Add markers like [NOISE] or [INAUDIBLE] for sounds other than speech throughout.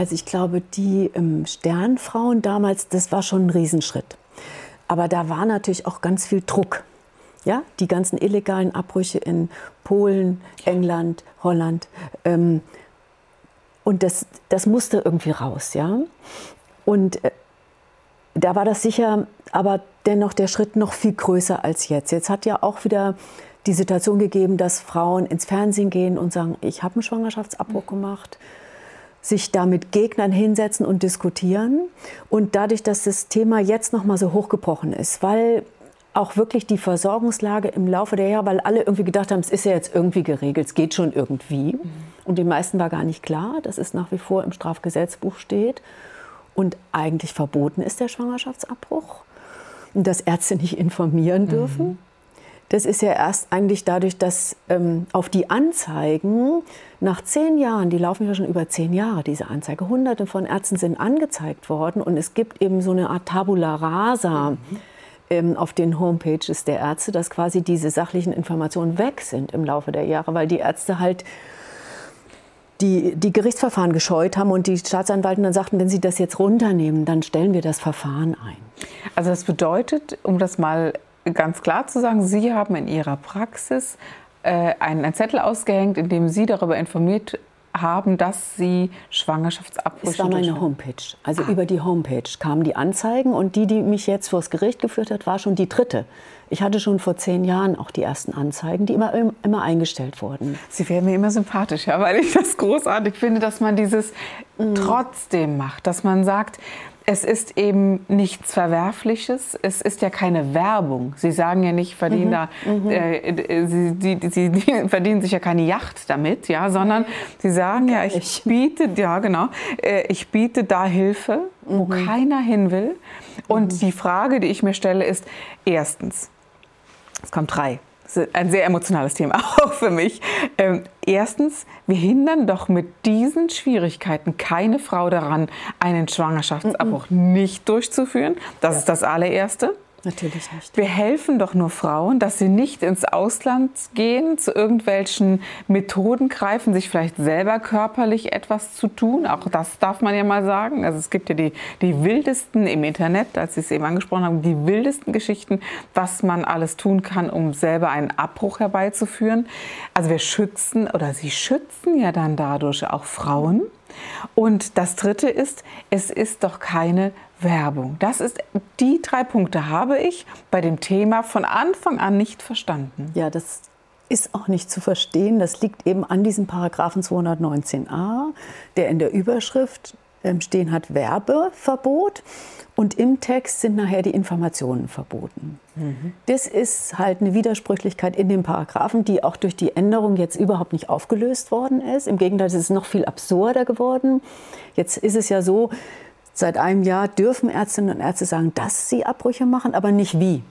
Also ich glaube, die ähm, Sternfrauen damals, das war schon ein Riesenschritt. Aber da war natürlich auch ganz viel Druck. Ja, die ganzen illegalen Abbrüche in Polen, England, Holland. Ähm, und das, das musste irgendwie raus, ja. Und äh, da war das sicher, aber dennoch der Schritt noch viel größer als jetzt. Jetzt hat ja auch wieder die Situation gegeben, dass Frauen ins Fernsehen gehen und sagen, ich habe einen Schwangerschaftsabbruch gemacht sich da mit Gegnern hinsetzen und diskutieren. Und dadurch, dass das Thema jetzt noch mal so hochgebrochen ist, weil auch wirklich die Versorgungslage im Laufe der Jahre, weil alle irgendwie gedacht haben, es ist ja jetzt irgendwie geregelt, es geht schon irgendwie. Mhm. Und den meisten war gar nicht klar, dass es nach wie vor im Strafgesetzbuch steht und eigentlich verboten ist der Schwangerschaftsabbruch und dass Ärzte nicht informieren dürfen. Mhm. Das ist ja erst eigentlich dadurch, dass ähm, auf die Anzeigen nach zehn Jahren, die laufen ja schon über zehn Jahre, diese Anzeige, hunderte von Ärzten sind angezeigt worden und es gibt eben so eine Art Tabula rasa. Mhm. Ähm, auf den Homepages der Ärzte, dass quasi diese sachlichen Informationen weg sind im Laufe der Jahre, weil die Ärzte halt die, die Gerichtsverfahren gescheut haben und die Staatsanwalten dann sagten, wenn sie das jetzt runternehmen, dann stellen wir das Verfahren ein. Also das bedeutet, um das mal ganz klar zu sagen, Sie haben in Ihrer Praxis äh, einen Zettel ausgehängt, in dem Sie darüber informiert haben, dass Sie Schwangerschaftsabbrüche... Das war meine Homepage. Also ah. über die Homepage kamen die Anzeigen und die, die mich jetzt vors Gericht geführt hat, war schon die dritte. Ich hatte schon vor zehn Jahren auch die ersten Anzeigen, die immer, immer eingestellt wurden. Sie werden mir immer sympathischer, [LAUGHS] weil ich das großartig finde, dass man dieses mhm. trotzdem macht, dass man sagt, es ist eben nichts Verwerfliches. Es ist ja keine Werbung. Sie sagen ja nicht, verdienen mhm. da, mhm. äh, äh sie, sie, sie, sie, [LAUGHS] verdienen sich ja keine Yacht damit, ja, sondern sie sagen ja, ich biete, ja genau, äh, ich biete da Hilfe, wo mhm. keiner hin will. Und mhm. die Frage, die ich mir stelle, ist erstens, es kommt drei ein sehr emotionales Thema, [LAUGHS] auch für mich. Ähm, erstens, wir hindern doch mit diesen Schwierigkeiten keine Frau daran, einen Schwangerschaftsabbruch mm -mm. nicht durchzuführen. Das ja. ist das allererste. Natürlich nicht. Wir helfen doch nur Frauen, dass sie nicht ins Ausland gehen, zu irgendwelchen Methoden greifen, sich vielleicht selber körperlich etwas zu tun. Auch das darf man ja mal sagen. Also es gibt ja die, die wildesten im Internet, als Sie es eben angesprochen haben, die wildesten Geschichten, was man alles tun kann, um selber einen Abbruch herbeizuführen. Also wir schützen oder sie schützen ja dann dadurch auch Frauen. Und das Dritte ist, es ist doch keine Werbung. Das ist, die drei Punkte habe ich bei dem Thema von Anfang an nicht verstanden. Ja, das ist auch nicht zu verstehen. Das liegt eben an diesem Paragraphen 219a, der in der Überschrift stehen hat Werbeverbot und im Text sind nachher die Informationen verboten. Mhm. Das ist halt eine Widersprüchlichkeit in den Paragraphen, die auch durch die Änderung jetzt überhaupt nicht aufgelöst worden ist. Im Gegenteil, es ist noch viel absurder geworden. Jetzt ist es ja so, Seit einem Jahr dürfen Ärztinnen und Ärzte sagen, dass sie Abbrüche machen, aber nicht wie.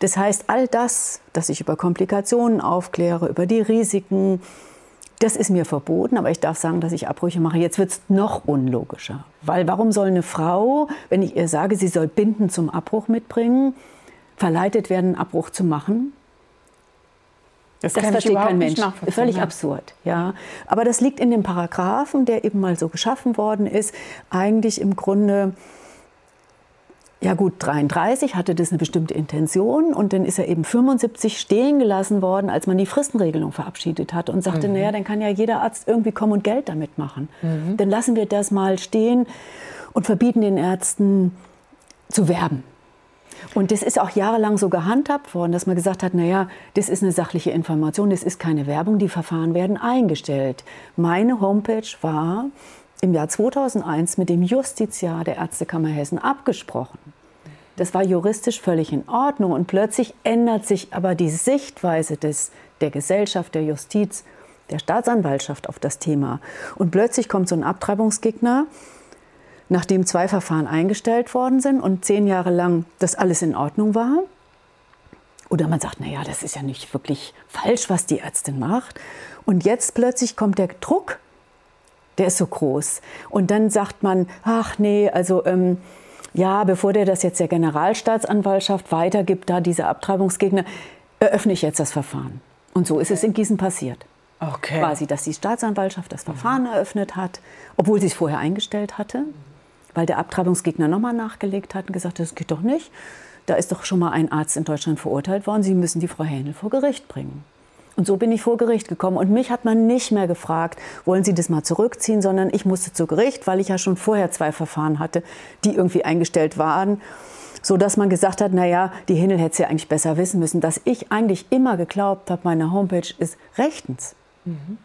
Das heißt, all das, dass ich über Komplikationen aufkläre, über die Risiken, das ist mir verboten, aber ich darf sagen, dass ich Abbrüche mache. Jetzt wird es noch unlogischer. Weil warum soll eine Frau, wenn ich ihr sage, sie soll Binden zum Abbruch mitbringen, verleitet werden, einen Abbruch zu machen? Das, das versteht kein Mensch. Völlig ja. absurd. Ja. Aber das liegt in dem Paragraphen, der eben mal so geschaffen worden ist. Eigentlich im Grunde, ja gut, 33 hatte das eine bestimmte Intention und dann ist er eben 75 stehen gelassen worden, als man die Fristenregelung verabschiedet hat und sagte, mhm. naja, dann kann ja jeder Arzt irgendwie kommen und Geld damit machen. Mhm. Dann lassen wir das mal stehen und verbieten den Ärzten zu werben. Und das ist auch jahrelang so gehandhabt worden, dass man gesagt hat, naja, das ist eine sachliche Information, das ist keine Werbung, die Verfahren werden eingestellt. Meine Homepage war im Jahr 2001 mit dem Justiziar der Ärztekammer Hessen abgesprochen. Das war juristisch völlig in Ordnung und plötzlich ändert sich aber die Sichtweise des, der Gesellschaft, der Justiz der Staatsanwaltschaft auf das Thema. Und plötzlich kommt so ein Abtreibungsgegner, nachdem zwei Verfahren eingestellt worden sind und zehn Jahre lang das alles in Ordnung war. Oder man sagt, naja, das ist ja nicht wirklich falsch, was die Ärztin macht. Und jetzt plötzlich kommt der Druck, der ist so groß. Und dann sagt man, ach nee, also ähm, ja, bevor der das jetzt der Generalstaatsanwaltschaft weitergibt, da diese Abtreibungsgegner, eröffne ich jetzt das Verfahren. Und so ist es in Gießen passiert. Okay. Quasi, dass die Staatsanwaltschaft das Verfahren eröffnet hat, obwohl sie es vorher eingestellt hatte, weil der Abtreibungsgegner nochmal nachgelegt hat und gesagt hat, das geht doch nicht. Da ist doch schon mal ein Arzt in Deutschland verurteilt worden, Sie müssen die Frau Hähnel vor Gericht bringen. Und so bin ich vor Gericht gekommen. Und mich hat man nicht mehr gefragt, wollen Sie das mal zurückziehen, sondern ich musste zu Gericht, weil ich ja schon vorher zwei Verfahren hatte, die irgendwie eingestellt waren. So dass man gesagt hat, naja, die Hinnel hätte es ja eigentlich besser wissen müssen, dass ich eigentlich immer geglaubt habe, meine Homepage ist rechtens. Mhm.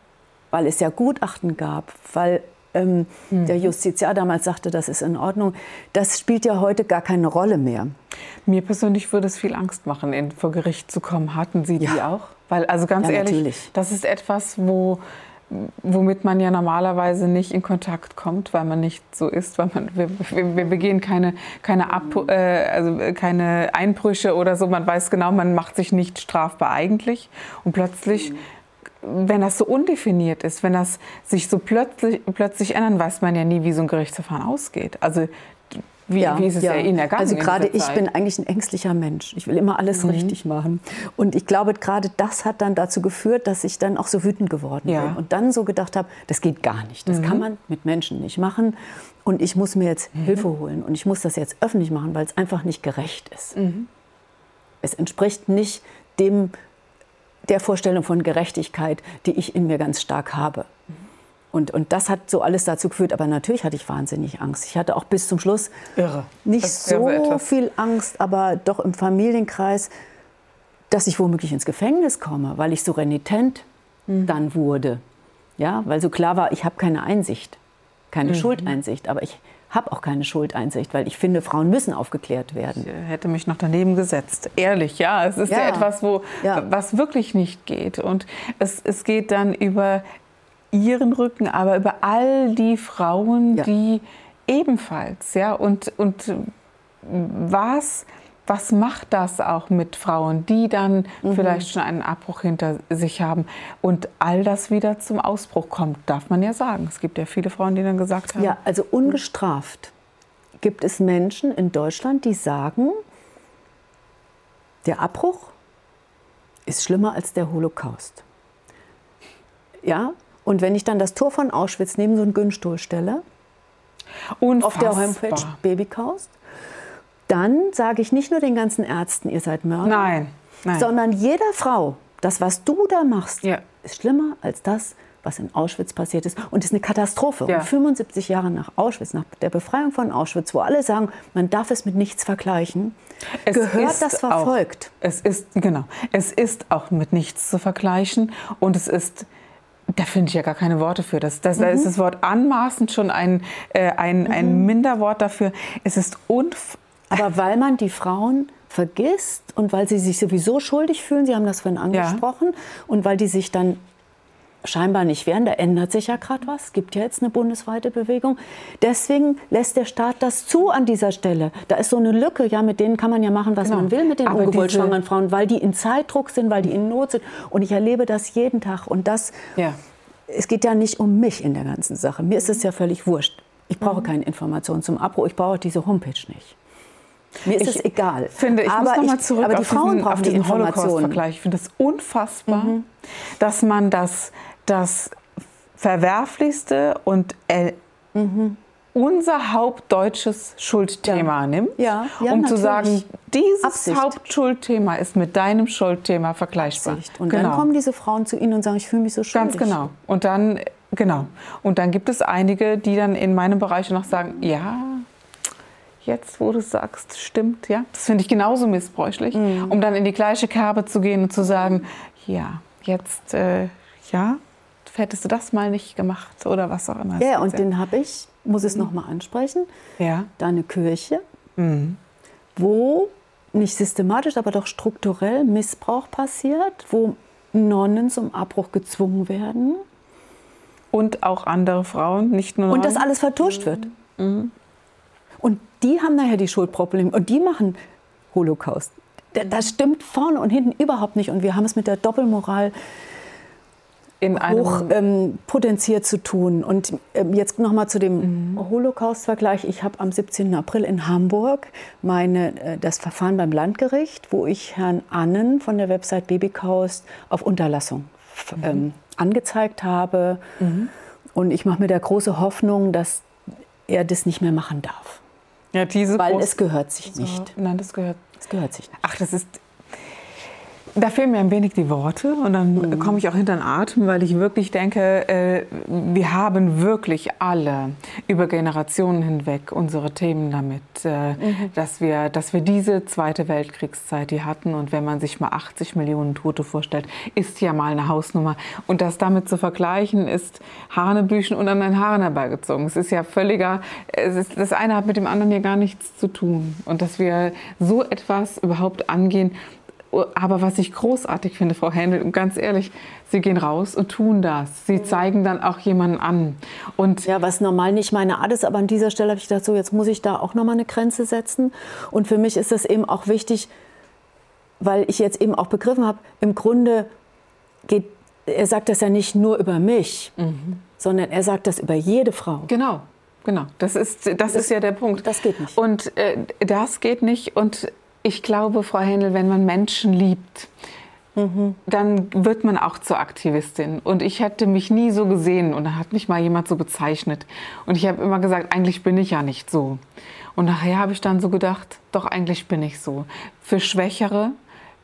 Weil es ja Gutachten gab, weil ähm, mhm. der Justiziar damals sagte, das ist in Ordnung. Das spielt ja heute gar keine Rolle mehr. Mir persönlich würde es viel Angst machen, in, vor Gericht zu kommen. Hatten Sie ja. die auch? Weil, also ganz ja, ehrlich, natürlich. das ist etwas, wo womit man ja normalerweise nicht in Kontakt kommt, weil man nicht so ist, weil man wir, wir begehen keine keine, Ab, äh, also keine Einbrüche oder so. Man weiß genau, man macht sich nicht strafbar eigentlich und plötzlich wenn das so undefiniert ist, wenn das sich so plötzlich, plötzlich ändert, weiß man ja nie, wie so ein Gerichtsverfahren ausgeht. Also wie, ja, wie ist es ja. Ihnen ergangen? Also gerade ich bin eigentlich ein ängstlicher Mensch. Ich will immer alles mhm. richtig machen. Und ich glaube, gerade das hat dann dazu geführt, dass ich dann auch so wütend geworden ja. bin. Und dann so gedacht habe, das geht gar nicht. Das mhm. kann man mit Menschen nicht machen. Und ich muss mir jetzt mhm. Hilfe holen. Und ich muss das jetzt öffentlich machen, weil es einfach nicht gerecht ist. Mhm. Es entspricht nicht dem, der Vorstellung von Gerechtigkeit, die ich in mir ganz stark habe. Und, und das hat so alles dazu geführt. Aber natürlich hatte ich wahnsinnig Angst. Ich hatte auch bis zum Schluss Irre. nicht so viel Angst, aber doch im Familienkreis, dass ich womöglich ins Gefängnis komme, weil ich so renitent mhm. dann wurde. Ja, weil so klar war, ich habe keine Einsicht, keine mhm. Schuldeinsicht, aber ich habe auch keine Schuldeinsicht, weil ich finde, Frauen müssen aufgeklärt werden. Ich hätte mich noch daneben gesetzt. Ehrlich, ja. Es ist ja, ja etwas, wo, ja. was wirklich nicht geht. Und es, es geht dann über ihren Rücken, aber über all die Frauen, ja. die ebenfalls, ja, und, und was, was macht das auch mit Frauen, die dann mhm. vielleicht schon einen Abbruch hinter sich haben und all das wieder zum Ausbruch kommt, darf man ja sagen. Es gibt ja viele Frauen, die dann gesagt haben. Ja, also ungestraft gibt es Menschen in Deutschland, die sagen, der Abbruch ist schlimmer als der Holocaust. Ja, und wenn ich dann das Tor von Auschwitz neben so einen Günstuhl stelle, Unfassbar. auf der Homepage Babykaust, dann sage ich nicht nur den ganzen Ärzten, ihr seid Mörder, nein, nein. sondern jeder Frau, das, was du da machst, ja. ist schlimmer als das, was in Auschwitz passiert ist. Und ist eine Katastrophe. Ja. Und 75 Jahre nach Auschwitz, nach der Befreiung von Auschwitz, wo alle sagen, man darf es mit nichts vergleichen, es gehört das verfolgt. Auch, es ist, genau, es ist auch mit nichts zu vergleichen. Und es ist da finde ich ja gar keine Worte für. Das, das, mhm. Da ist das Wort anmaßend schon ein, äh, ein, mhm. ein Minderwort dafür. Es ist unf Aber weil man die Frauen vergisst und weil sie sich sowieso schuldig fühlen, Sie haben das vorhin angesprochen, ja. und weil die sich dann scheinbar nicht wehren. Da ändert sich ja gerade was. Es gibt ja jetzt eine bundesweite Bewegung. Deswegen lässt der Staat das zu an dieser Stelle. Da ist so eine Lücke. Ja, mit denen kann man ja machen, was genau. man will mit den Aber ungewollt schwangeren Frauen, weil die in Zeitdruck sind, weil die in Not sind. Und ich erlebe das jeden Tag. Und das, ja. es geht ja nicht um mich in der ganzen Sache. Mir ist es ja völlig wurscht. Ich brauche mhm. keine Informationen zum Abbruch. Ich brauche diese Homepage nicht. Mir ist ich es egal. Finde, ich aber muss noch mal zurück aber die Frauen diesen, brauchen die Informationen. Ich finde es unfassbar, mhm. dass man das das Verwerflichste und mhm. unser hauptdeutsches Schuldthema ja. nimmt, ja, ja, um natürlich. zu sagen, dieses Absicht. Hauptschuldthema ist mit deinem Schuldthema vergleichbar. Absicht. Und genau. dann kommen diese Frauen zu Ihnen und sagen, ich fühle mich so schuldig. Ganz genau. Und dann, genau. Und dann gibt es einige, die dann in meinem Bereich noch sagen, ja, jetzt, wo du sagst, stimmt, ja. Das finde ich genauso missbräuchlich, mhm. um dann in die gleiche Kerbe zu gehen und zu sagen, ja, jetzt, äh, ja, hättest du das mal nicht gemacht oder was auch immer. Ja, und den habe ich, muss es mhm. noch mal ansprechen, ja. da eine Kirche, mhm. wo nicht systematisch, aber doch strukturell Missbrauch passiert, wo Nonnen zum Abbruch gezwungen werden. Und auch andere Frauen, nicht nur Und das alles vertuscht wird. Mhm. Und die haben nachher die Schuldprobleme und die machen Holocaust. Das stimmt vorne und hinten überhaupt nicht. Und wir haben es mit der Doppelmoral in hoch ähm, potenziert zu tun. Und ähm, jetzt noch mal zu dem mhm. Holocaust-Vergleich. Ich habe am 17. April in Hamburg meine, äh, das Verfahren beim Landgericht, wo ich Herrn Annen von der Website Babykaust auf Unterlassung mhm. ähm, angezeigt habe. Mhm. Und ich mache mir da große Hoffnung, dass er das nicht mehr machen darf. Ja, diese Weil es gehört sich nicht. Nein, das gehört, das gehört sich nicht. Ach, das ist da fehlen mir ein wenig die Worte und dann mhm. komme ich auch hinter den Atem, weil ich wirklich denke, äh, wir haben wirklich alle über Generationen hinweg unsere Themen damit, äh, mhm. dass, wir, dass wir diese Zweite Weltkriegszeit, die hatten und wenn man sich mal 80 Millionen Tote vorstellt, ist ja mal eine Hausnummer. Und das damit zu vergleichen, ist Hanebüchen und an den Haaren herbeigezogen. Es ist ja völliger, es ist, das eine hat mit dem anderen ja gar nichts zu tun. Und dass wir so etwas überhaupt angehen, aber was ich großartig finde, Frau Händel, und ganz ehrlich, Sie gehen raus und tun das. Sie mhm. zeigen dann auch jemanden an. Und ja, was normal nicht meine Art ist, aber an dieser Stelle habe ich gedacht, so jetzt muss ich da auch noch mal eine Grenze setzen. Und für mich ist das eben auch wichtig, weil ich jetzt eben auch begriffen habe, im Grunde geht, er sagt das ja nicht nur über mich, mhm. sondern er sagt das über jede Frau. Genau. Genau, das ist, das, das ist ja der Punkt. Das geht nicht. Und äh, das geht nicht. Und ich glaube, Frau Händel, wenn man Menschen liebt, dann wird man auch zur Aktivistin. Und ich hätte mich nie so gesehen und da hat mich mal jemand so bezeichnet. Und ich habe immer gesagt, eigentlich bin ich ja nicht so. Und nachher habe ich dann so gedacht, doch eigentlich bin ich so. Für Schwächere,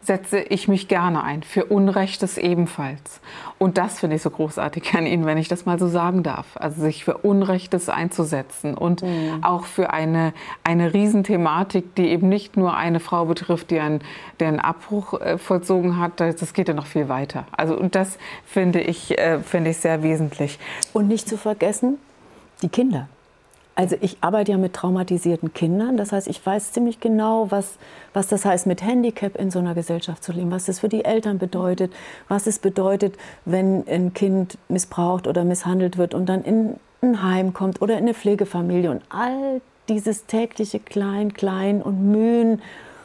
setze ich mich gerne ein, für Unrechtes ebenfalls. Und das finde ich so großartig an Ihnen, wenn ich das mal so sagen darf. Also sich für Unrechtes einzusetzen und mhm. auch für eine, eine Riesenthematik, die eben nicht nur eine Frau betrifft, die einen, der einen Abbruch äh, vollzogen hat, das geht ja noch viel weiter. Also und das finde ich, äh, finde ich sehr wesentlich. Und nicht zu vergessen, die Kinder. Also ich arbeite ja mit traumatisierten Kindern. Das heißt, ich weiß ziemlich genau, was, was das heißt, mit Handicap in so einer Gesellschaft zu leben, was das für die Eltern bedeutet, was es bedeutet, wenn ein Kind missbraucht oder misshandelt wird und dann in ein Heim kommt oder in eine Pflegefamilie und all dieses tägliche Klein, Klein und Mühen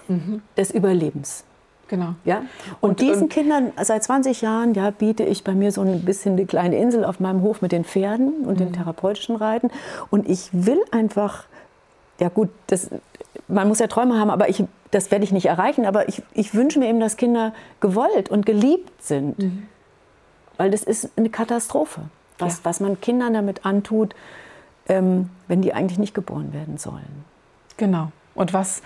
mhm. des Überlebens. Genau. Ja? Und, und diesen und Kindern seit 20 Jahren ja, biete ich bei mir so ein bisschen eine kleine Insel auf meinem Hof mit den Pferden und mhm. dem therapeutischen Reiten. Und ich will einfach, ja gut, das, man muss ja Träume haben, aber ich, das werde ich nicht erreichen. Aber ich, ich wünsche mir eben, dass Kinder gewollt und geliebt sind. Mhm. Weil das ist eine Katastrophe, was, ja. was man Kindern damit antut, ähm, wenn die eigentlich nicht geboren werden sollen. Genau. Und was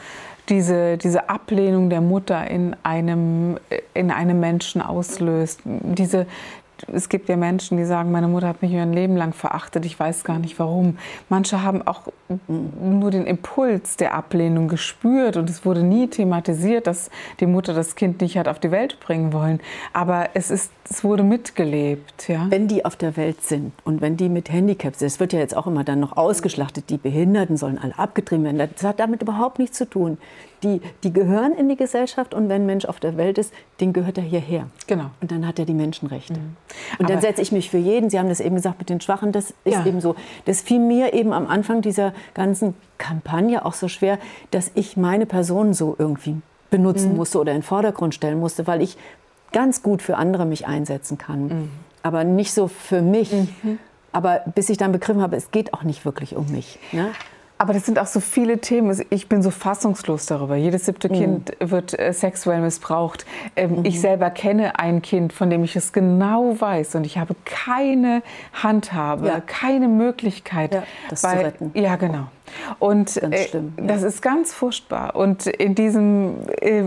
diese, diese Ablehnung der Mutter in einem, in einem Menschen auslöst, diese, es gibt ja Menschen, die sagen, meine Mutter hat mich ein Leben lang verachtet, ich weiß gar nicht warum. Manche haben auch nur den Impuls der Ablehnung gespürt und es wurde nie thematisiert, dass die Mutter das Kind nicht hat auf die Welt bringen wollen. Aber es, ist, es wurde mitgelebt. Ja? Wenn die auf der Welt sind und wenn die mit Handicaps sind, es wird ja jetzt auch immer dann noch ausgeschlachtet, die Behinderten sollen alle abgetrieben werden. Das hat damit überhaupt nichts zu tun die, die gehören in die Gesellschaft und wenn ein Mensch auf der Welt ist, den gehört er hierher. Genau. Und dann hat er die Menschenrechte. Mhm. Und dann setze ich mich für jeden. Sie haben das eben gesagt mit den Schwachen, das ist ja. eben so. Das fiel mir eben am Anfang dieser ganzen Kampagne auch so schwer, dass ich meine Person so irgendwie benutzen mhm. musste oder in den Vordergrund stellen musste, weil ich ganz gut für andere mich einsetzen kann. Mhm. Aber nicht so für mich. Mhm. Aber bis ich dann begriffen habe, es geht auch nicht wirklich um mich. Ne? Aber das sind auch so viele Themen. Ich bin so fassungslos darüber. Jedes siebte mhm. Kind wird äh, sexuell missbraucht. Ähm, mhm. Ich selber kenne ein Kind, von dem ich es genau weiß. Und ich habe keine Handhabe, ja. keine Möglichkeit, ja, das weil, zu retten. Ja, genau. Und äh, das ist ganz furchtbar. Und in diesem äh,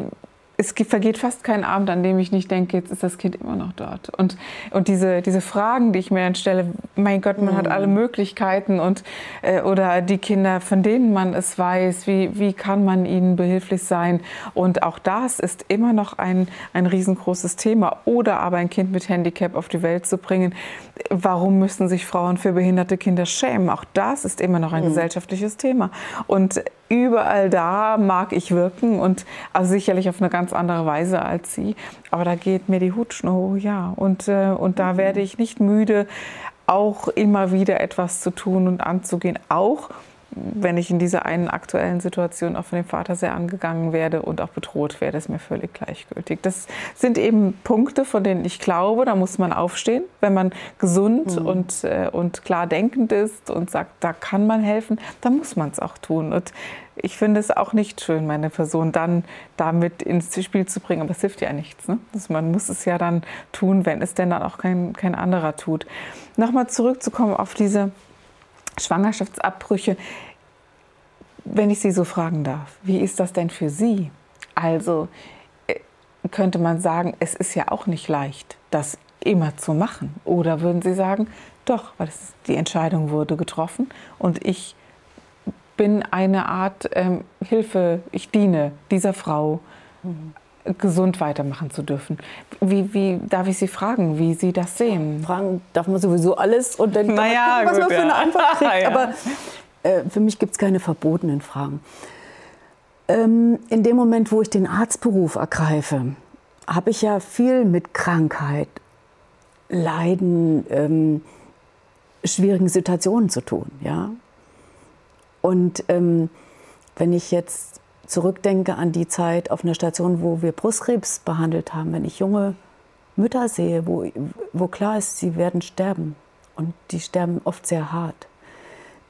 es vergeht fast kein Abend, an dem ich nicht denke, jetzt ist das Kind immer noch dort. Und, und diese, diese Fragen, die ich mir dann stelle, mein Gott, man mhm. hat alle Möglichkeiten und, äh, oder die Kinder, von denen man es weiß, wie, wie kann man ihnen behilflich sein? Und auch das ist immer noch ein, ein riesengroßes Thema. Oder aber ein Kind mit Handicap auf die Welt zu bringen. Warum müssen sich Frauen für behinderte Kinder schämen? Auch das ist immer noch ein mhm. gesellschaftliches Thema. Und überall da mag ich wirken und also sicherlich auf eine ganz ganz andere Weise als Sie. Aber da geht mir die Hutschnur hoch, ja. Und, äh, und da mhm. werde ich nicht müde, auch immer wieder etwas zu tun und anzugehen. Auch wenn ich in dieser einen aktuellen Situation auch von dem Vater sehr angegangen werde und auch bedroht werde, ist mir völlig gleichgültig. Das sind eben Punkte, von denen ich glaube, da muss man aufstehen, wenn man gesund mhm. und, äh, und klar denkend ist und sagt, da kann man helfen, dann muss man es auch tun. Und ich finde es auch nicht schön, meine Person dann damit ins Spiel zu bringen. Aber es hilft ja nichts. Ne? Also man muss es ja dann tun, wenn es denn dann auch kein, kein anderer tut. Nochmal zurückzukommen auf diese Schwangerschaftsabbrüche. Wenn ich Sie so fragen darf, wie ist das denn für Sie? Also äh, könnte man sagen, es ist ja auch nicht leicht, das immer zu machen. Oder würden Sie sagen, doch, weil es, die Entscheidung wurde getroffen und ich bin eine Art ähm, Hilfe, ich diene dieser Frau. Mhm gesund weitermachen zu dürfen. Wie, wie darf ich Sie fragen, wie Sie das sehen? Fragen darf man sowieso alles und dann naja, gucken, was man für eine Antwort kriegt. [LAUGHS] ja. Aber äh, für mich gibt es keine verbotenen Fragen. Ähm, in dem Moment, wo ich den Arztberuf ergreife, habe ich ja viel mit Krankheit, Leiden, ähm, schwierigen Situationen zu tun. Ja? Und ähm, wenn ich jetzt zurückdenke an die Zeit auf einer Station, wo wir Brustkrebs behandelt haben, wenn ich junge Mütter sehe, wo, wo klar ist, sie werden sterben und die sterben oft sehr hart,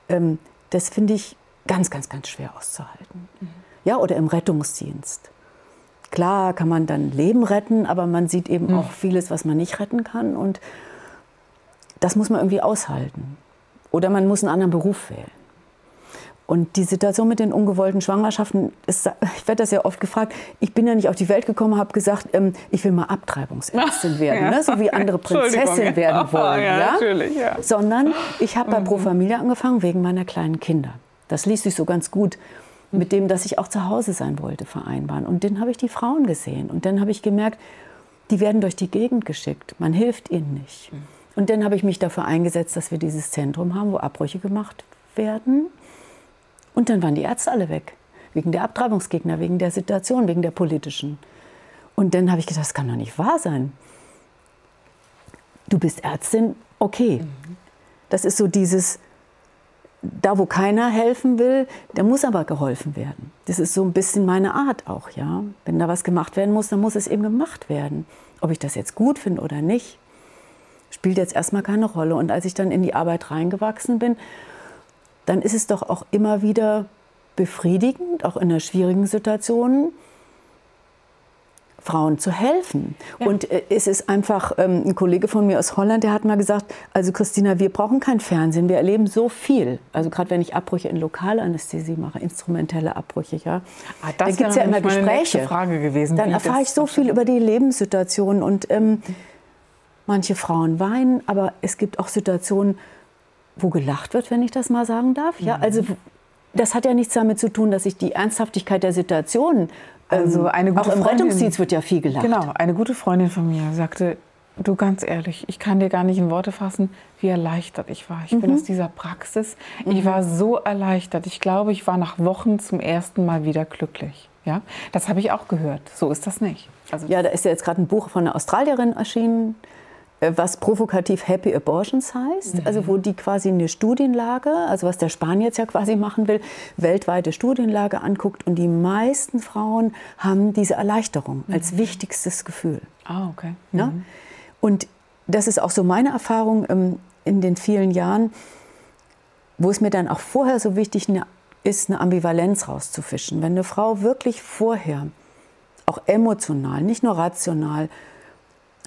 ähm, das finde ich ganz, ganz, ganz schwer auszuhalten. Mhm. Ja, oder im Rettungsdienst. Klar kann man dann Leben retten, aber man sieht eben mhm. auch vieles, was man nicht retten kann und das muss man irgendwie aushalten. Oder man muss einen anderen Beruf wählen. Und die Situation mit den ungewollten Schwangerschaften, ist, ich werde das ja oft gefragt, ich bin ja nicht auf die Welt gekommen, habe gesagt, ähm, ich will mal Abtreibungsärztin [LAUGHS] werden, ja. ne? so wie andere Prinzessin werden wollen. Ja, ja? Sondern ich habe bei mhm. Pro Familia angefangen wegen meiner kleinen Kinder. Das ließ sich so ganz gut mit dem, dass ich auch zu Hause sein wollte, vereinbaren. Und dann habe ich die Frauen gesehen. Und dann habe ich gemerkt, die werden durch die Gegend geschickt. Man hilft ihnen nicht. Mhm. Und dann habe ich mich dafür eingesetzt, dass wir dieses Zentrum haben, wo Abbrüche gemacht werden. Und dann waren die Ärzte alle weg. Wegen der Abtreibungsgegner, wegen der Situation, wegen der politischen. Und dann habe ich gedacht, das kann doch nicht wahr sein. Du bist Ärztin, okay. Mhm. Das ist so dieses, da wo keiner helfen will, da muss aber geholfen werden. Das ist so ein bisschen meine Art auch, ja. Wenn da was gemacht werden muss, dann muss es eben gemacht werden. Ob ich das jetzt gut finde oder nicht, spielt jetzt erstmal keine Rolle. Und als ich dann in die Arbeit reingewachsen bin, dann ist es doch auch immer wieder befriedigend, auch in einer schwierigen Situation, Frauen zu helfen. Ja. Und äh, es ist einfach, ähm, ein Kollege von mir aus Holland, der hat mal gesagt, also Christina, wir brauchen kein Fernsehen, wir erleben so viel. Also gerade wenn ich Abbrüche in Lokalanästhesie mache, instrumentelle Abbrüche, ja. Ah, da gibt es ja immer Gespräche. Frage gewesen, dann erfahre ich so viel über die Lebenssituation und ähm, manche Frauen weinen, aber es gibt auch Situationen, wo gelacht wird, wenn ich das mal sagen darf. Ja, mhm. also das hat ja nichts damit zu tun, dass ich die Ernsthaftigkeit der Situation. Also ähm, eine gute auch im Freundin, Rettungsdienst wird ja viel gelacht. Genau, eine gute Freundin von mir sagte, du ganz ehrlich, ich kann dir gar nicht in Worte fassen, wie erleichtert ich war. Ich mhm. bin aus dieser Praxis. Mhm. Ich war so erleichtert. Ich glaube, ich war nach Wochen zum ersten Mal wieder glücklich. Ja, das habe ich auch gehört. So ist das nicht. Also ja, da ist ja jetzt gerade ein Buch von einer Australierin erschienen. Äh, was provokativ Happy Abortions heißt, mhm. also wo die quasi eine Studienlage, also was der Spanier jetzt ja quasi machen will, weltweite Studienlage anguckt und die meisten Frauen haben diese Erleichterung mhm. als wichtigstes Gefühl. Ah, okay. Mhm. Ja? Und das ist auch so meine Erfahrung ähm, in den vielen Jahren, wo es mir dann auch vorher so wichtig ist, eine Ambivalenz rauszufischen. Wenn eine Frau wirklich vorher auch emotional, nicht nur rational,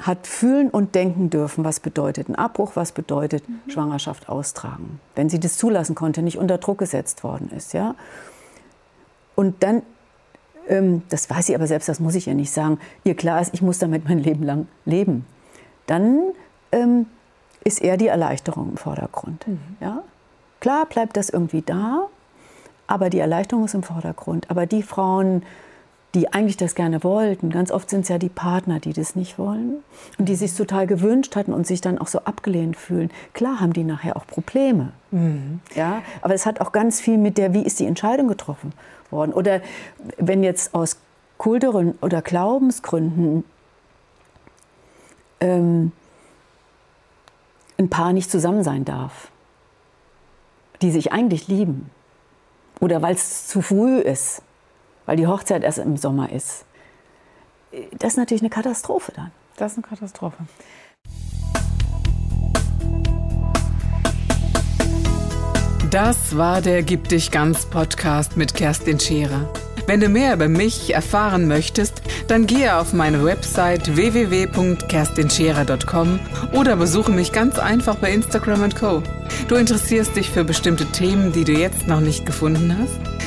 hat fühlen und denken dürfen, was bedeutet ein Abbruch, was bedeutet mhm. Schwangerschaft austragen. Wenn sie das zulassen konnte, nicht unter Druck gesetzt worden ist. Ja? Und dann, ähm, das weiß sie aber selbst, das muss ich ihr nicht sagen, ihr klar ist, ich muss damit mein Leben lang leben. Dann ähm, ist eher die Erleichterung im Vordergrund. Mhm. Ja? Klar bleibt das irgendwie da, aber die Erleichterung ist im Vordergrund. Aber die Frauen, die eigentlich das gerne wollten. Ganz oft sind es ja die Partner, die das nicht wollen und die sich total gewünscht hatten und sich dann auch so abgelehnt fühlen. Klar haben die nachher auch Probleme. Mhm. Ja, aber es hat auch ganz viel mit der, wie ist die Entscheidung getroffen worden. Oder wenn jetzt aus kulturellen oder Glaubensgründen ähm, ein Paar nicht zusammen sein darf, die sich eigentlich lieben. Oder weil es zu früh ist, weil die Hochzeit erst im Sommer ist. Das ist natürlich eine Katastrophe dann. Das ist eine Katastrophe. Das war der Gib dich ganz Podcast mit Kerstin Scherer. Wenn du mehr über mich erfahren möchtest, dann gehe auf meine Website www.kerstinscherer.com oder besuche mich ganz einfach bei Instagram Co. Du interessierst dich für bestimmte Themen, die du jetzt noch nicht gefunden hast?